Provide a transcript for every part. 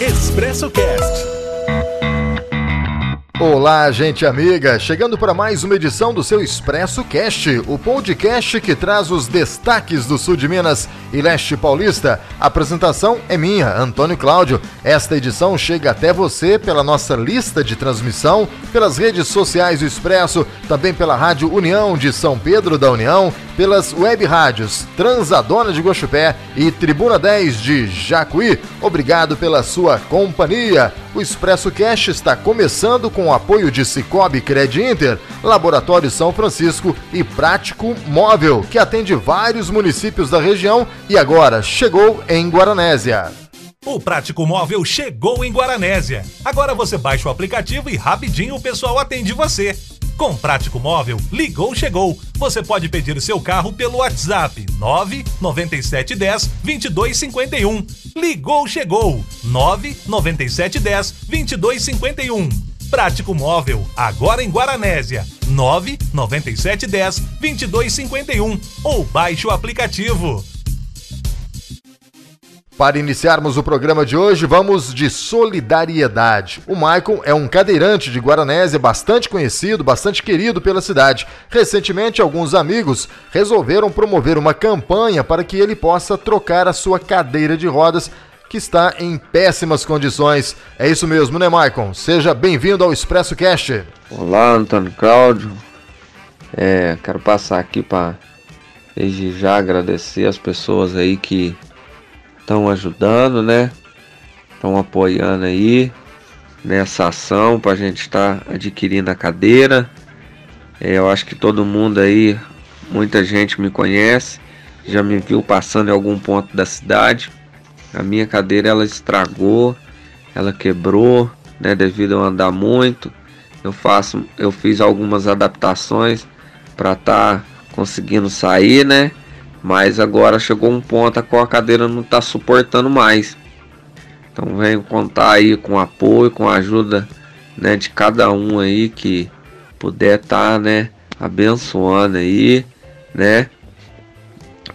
Expresso Cast. Olá, gente amiga, chegando para mais uma edição do seu Expresso Cast, o podcast que traz os destaques do sul de Minas e leste paulista. A apresentação é minha, Antônio Cláudio. Esta edição chega até você pela nossa lista de transmissão, pelas redes sociais do Expresso, também pela Rádio União de São Pedro da União, pelas web rádios Transadona de Gochupé e Tribuna 10 de Jacuí. Obrigado pela sua companhia. O Expresso Cash está começando com o apoio de Cicobi Cred Inter, Laboratório São Francisco e Prático Móvel, que atende vários municípios da região e agora chegou em Guaranésia. O Prático Móvel chegou em Guaranésia. Agora você baixa o aplicativo e rapidinho o pessoal atende você. Com Prático Móvel, ligou, chegou. Você pode pedir seu carro pelo WhatsApp 99710 2251. Ligou, chegou. 99710 2251. Prático Móvel, agora em Guaranésia. 99710 2251 ou baixe o aplicativo. Para iniciarmos o programa de hoje, vamos de solidariedade. O Maicon é um cadeirante de Guaranésia bastante conhecido, bastante querido pela cidade. Recentemente, alguns amigos resolveram promover uma campanha para que ele possa trocar a sua cadeira de rodas que está em péssimas condições. É isso mesmo, né, Maicon? Seja bem-vindo ao Expresso Cast. Olá, Antônio Cláudio. É, quero passar aqui para desde já agradecer as pessoas aí que estão ajudando, né? Estão apoiando aí nessa ação para a gente estar tá adquirindo a cadeira. É, eu acho que todo mundo aí, muita gente me conhece, já me viu passando em algum ponto da cidade. A minha cadeira ela estragou, ela quebrou, né? Devido a andar muito. Eu faço, eu fiz algumas adaptações para estar tá conseguindo sair, né? Mas agora chegou um ponto a qual a cadeira não está suportando mais. Então venho contar aí com apoio, com a ajuda né, de cada um aí que puder estar tá, né, abençoando aí, né?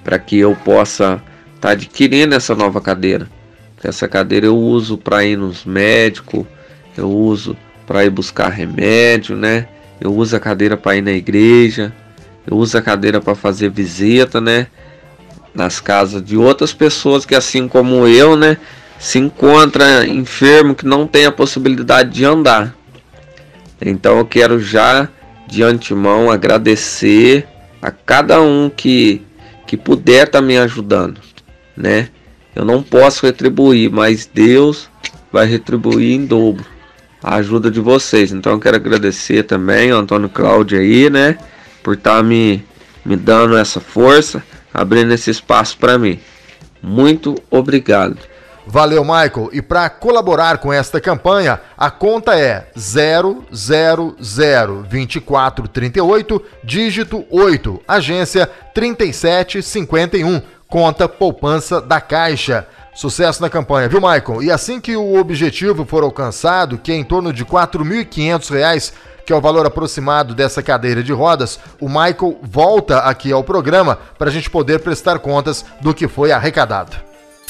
Para que eu possa tá adquirindo essa nova cadeira. Essa cadeira eu uso para ir nos médicos, eu uso para ir buscar remédio, né? Eu uso a cadeira para ir na igreja, eu uso a cadeira para fazer visita, né? Nas casas de outras pessoas que, assim como eu, né? Se encontra enfermo que não tem a possibilidade de andar. Então eu quero já de antemão agradecer a cada um que, que puder estar tá me ajudando, né? Eu não posso retribuir, mas Deus vai retribuir em dobro a ajuda de vocês. Então eu quero agradecer também ao Antônio Cláudio aí, né? por estar tá me, me dando essa força, abrindo esse espaço para mim. Muito obrigado. Valeu, Michael. E para colaborar com esta campanha, a conta é 0002438, dígito 8, agência 3751, conta poupança da Caixa. Sucesso na campanha, viu, Michael? E assim que o objetivo for alcançado, que é em torno de R$ 4.500, que é o valor aproximado dessa cadeira de rodas, o Michael volta aqui ao programa para a gente poder prestar contas do que foi arrecadado.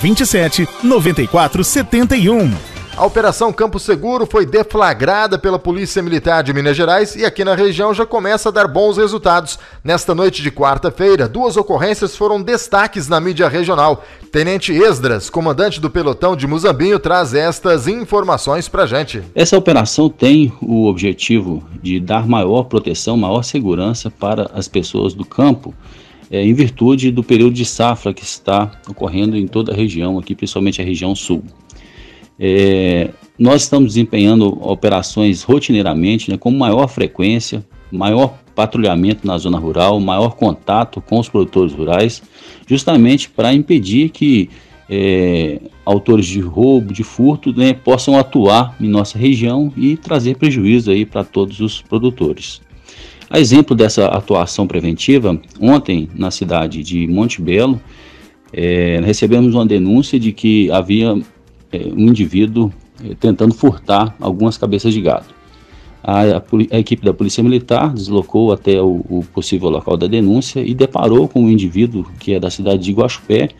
27 94 71. A Operação Campo Seguro foi deflagrada pela Polícia Militar de Minas Gerais e aqui na região já começa a dar bons resultados. Nesta noite de quarta-feira, duas ocorrências foram destaques na mídia regional. Tenente Esdras, comandante do pelotão de Muzambinho, traz estas informações pra gente. Essa operação tem o objetivo de dar maior proteção, maior segurança para as pessoas do campo é, em virtude do período de safra que está ocorrendo em toda a região, aqui principalmente a região sul. É, nós estamos desempenhando operações rotineiramente, né, com maior frequência, maior patrulhamento na zona rural, maior contato com os produtores rurais, justamente para impedir que é, autores de roubo, de furto, né, possam atuar em nossa região e trazer prejuízo aí para todos os produtores. A exemplo dessa atuação preventiva, ontem na cidade de Monte Belo, é, recebemos uma denúncia de que havia é, um indivíduo é, tentando furtar algumas cabeças de gado. A, a, a, equipe da Polícia Militar deslocou até o, o, possível local da denúncia e deparou com um indivíduo que é da cidade de Guaxupé,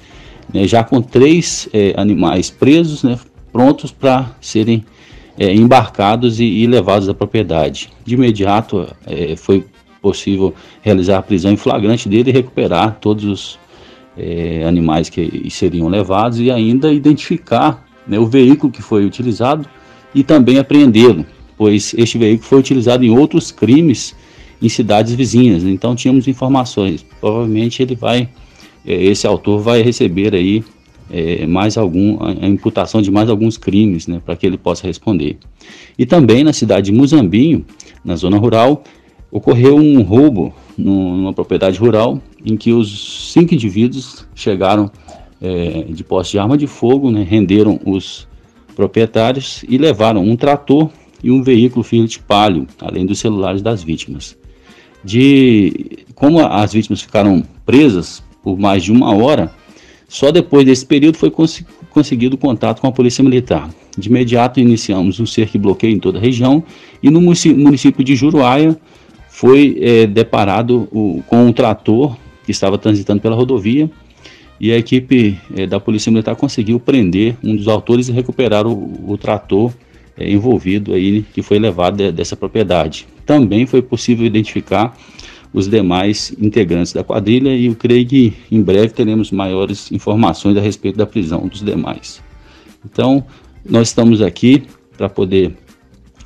né, já com três é, animais presos, né, prontos para serem é, embarcados e, e, levados à propriedade. De imediato é, foi possível realizar a prisão em flagrante dele e recuperar todos os é, animais que seriam levados e ainda identificar né, o veículo que foi utilizado e também apreendê-lo, pois este veículo foi utilizado em outros crimes em cidades vizinhas. Então tínhamos informações. Provavelmente ele vai, é, esse autor vai receber aí é, mais algum, a imputação de mais alguns crimes, né, para que ele possa responder. E também na cidade de Muzambinho, na zona rural, ocorreu um roubo numa propriedade rural em que os cinco indivíduos chegaram é, de posse de arma de fogo, né, renderam os proprietários e levaram um trator e um veículo Fiat Palio, além dos celulares das vítimas. De como as vítimas ficaram presas por mais de uma hora, só depois desse período foi cons conseguido contato com a Polícia Militar. De imediato iniciamos um cerco e bloqueio em toda a região e no município de Juruáia foi é, deparado o, com um trator que estava transitando pela rodovia e a equipe é, da Polícia Militar conseguiu prender um dos autores e recuperar o, o trator é, envolvido aí que foi levado de, dessa propriedade. Também foi possível identificar os demais integrantes da quadrilha e eu creio que em breve teremos maiores informações a respeito da prisão dos demais. Então, nós estamos aqui para poder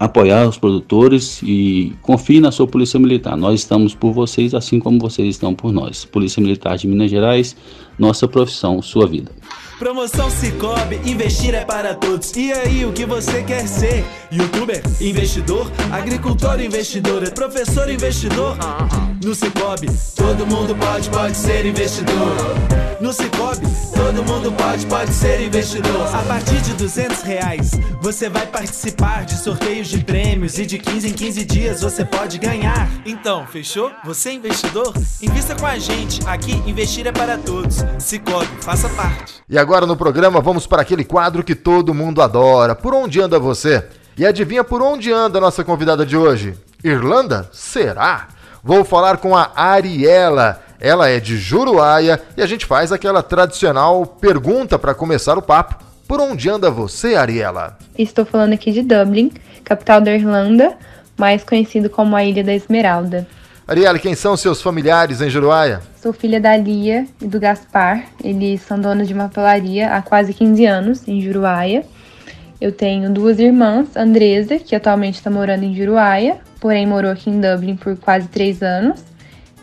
apoiar os produtores e confie na sua Polícia Militar. Nós estamos por vocês assim como vocês estão por nós. Polícia Militar de Minas Gerais, nossa profissão, sua vida. Promoção Cicobi, investir é para todos. E aí, o que você quer ser? Youtuber, investidor, agricultor, investidor, professor, investidor? No Cicobi, todo mundo pode, pode ser investidor. No Cicobi, todo mundo pode, pode ser investidor. A partir de 200 reais, você vai participar de sorteios de prêmios e de 15 em 15 dias você pode ganhar. Então, fechou? Você é investidor? Invista com a gente. Aqui, investir é para todos. Cicobi, faça parte. E agora no programa vamos para aquele quadro que todo mundo adora. Por onde anda você? E adivinha por onde anda a nossa convidada de hoje? Irlanda? Será? Vou falar com a Ariela. Ela é de Juruáia e a gente faz aquela tradicional pergunta para começar o papo. Por onde anda você, Ariela? Estou falando aqui de Dublin, capital da Irlanda, mais conhecido como a Ilha da Esmeralda. Ariela, quem são seus familiares em Juruáia? Sou filha da Lia e do Gaspar. Eles são donos de uma pelaria há quase 15 anos em Juruáia. Eu tenho duas irmãs, Andresa, que atualmente está morando em Juruáia, porém morou aqui em Dublin por quase três anos,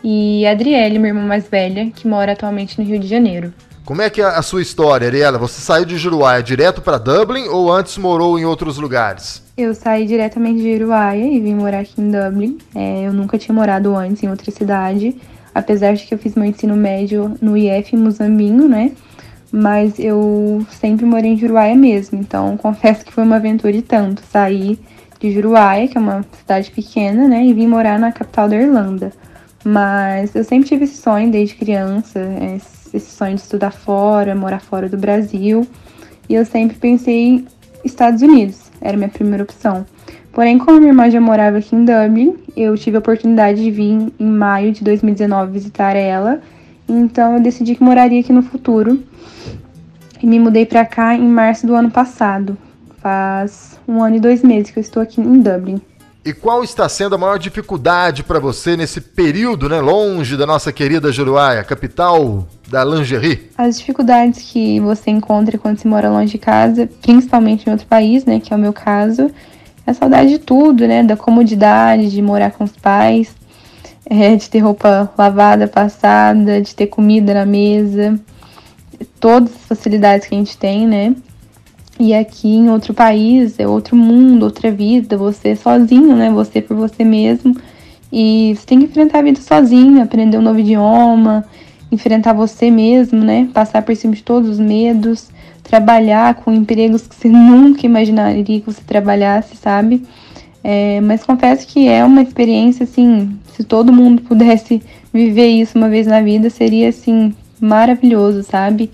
e a Adriele, minha irmã mais velha, que mora atualmente no Rio de Janeiro. Como é que é a sua história, Ariela? Você saiu de Juruáia direto para Dublin ou antes morou em outros lugares? Eu saí diretamente de Juruáia e vim morar aqui em Dublin. É, eu nunca tinha morado antes em outra cidade, apesar de que eu fiz meu ensino médio no IF Muzambinho, né? Mas eu sempre morei em Juruáia mesmo, então confesso que foi uma aventura de tanto sair de Juruáia, que é uma cidade pequena, né, e vim morar na capital da Irlanda. Mas eu sempre tive esse sonho desde criança, esse sonho de estudar fora, morar fora do Brasil. E eu sempre pensei em Estados Unidos, era minha primeira opção. Porém, como minha irmã já morava aqui em Dublin, eu tive a oportunidade de vir em maio de 2019 visitar ela. Então eu decidi que moraria aqui no futuro. E me mudei para cá em março do ano passado. Faz um ano e dois meses que eu estou aqui em Dublin. E qual está sendo a maior dificuldade para você nesse período, né, longe da nossa querida Juruáia, capital da lingerie? As dificuldades que você encontra quando se mora longe de casa, principalmente em outro país, né, que é o meu caso, é a saudade de tudo, né, da comodidade de morar com os pais, é, de ter roupa lavada, passada, de ter comida na mesa, todas as facilidades que a gente tem, né? E aqui em outro país é outro mundo, outra vida, você sozinho, né? Você por você mesmo. E você tem que enfrentar a vida sozinho, aprender um novo idioma, enfrentar você mesmo, né? Passar por cima de todos os medos, trabalhar com empregos que você nunca imaginaria que você trabalhasse, sabe? É, mas confesso que é uma experiência assim, se todo mundo pudesse viver isso uma vez na vida, seria assim maravilhoso, sabe?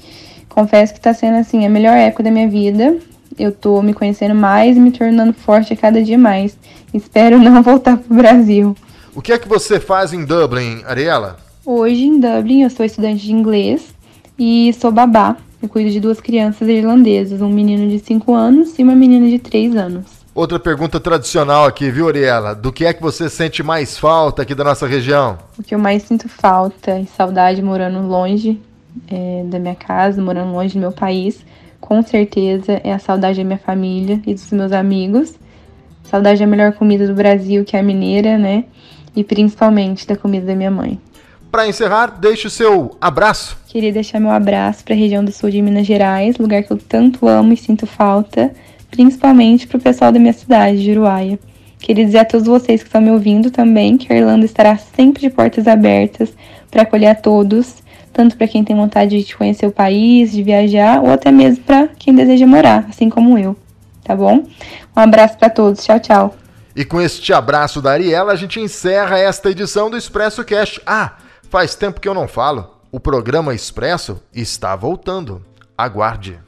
Confesso que tá sendo assim a melhor época da minha vida. Eu tô me conhecendo mais e me tornando forte a cada dia mais. Espero não voltar pro Brasil. O que é que você faz em Dublin, Ariela? Hoje em Dublin eu sou estudante de inglês e sou babá. Eu cuido de duas crianças irlandesas, um menino de 5 anos e uma menina de 3 anos. Outra pergunta tradicional aqui, viu, Ariela? Do que é que você sente mais falta aqui da nossa região? O que eu mais sinto falta e saudade morando longe é, da minha casa, morando longe do meu país, com certeza é a saudade da minha família e dos meus amigos. Saudade da melhor comida do Brasil, que é a mineira, né? E principalmente da comida da minha mãe. Para encerrar, deixe o seu abraço. Queria deixar meu abraço para a região do sul de Minas Gerais, lugar que eu tanto amo e sinto falta, principalmente para o pessoal da minha cidade, de Uruaia. Queria dizer a todos vocês que estão me ouvindo também que a Irlanda estará sempre de portas abertas para acolher a todos, tanto para quem tem vontade de conhecer o país, de viajar, ou até mesmo para quem deseja morar, assim como eu. Tá bom? Um abraço para todos. Tchau, tchau. E com este abraço da Ariela, a gente encerra esta edição do Expresso Cast. Ah, Faz tempo que eu não falo. O programa Expresso está voltando. Aguarde.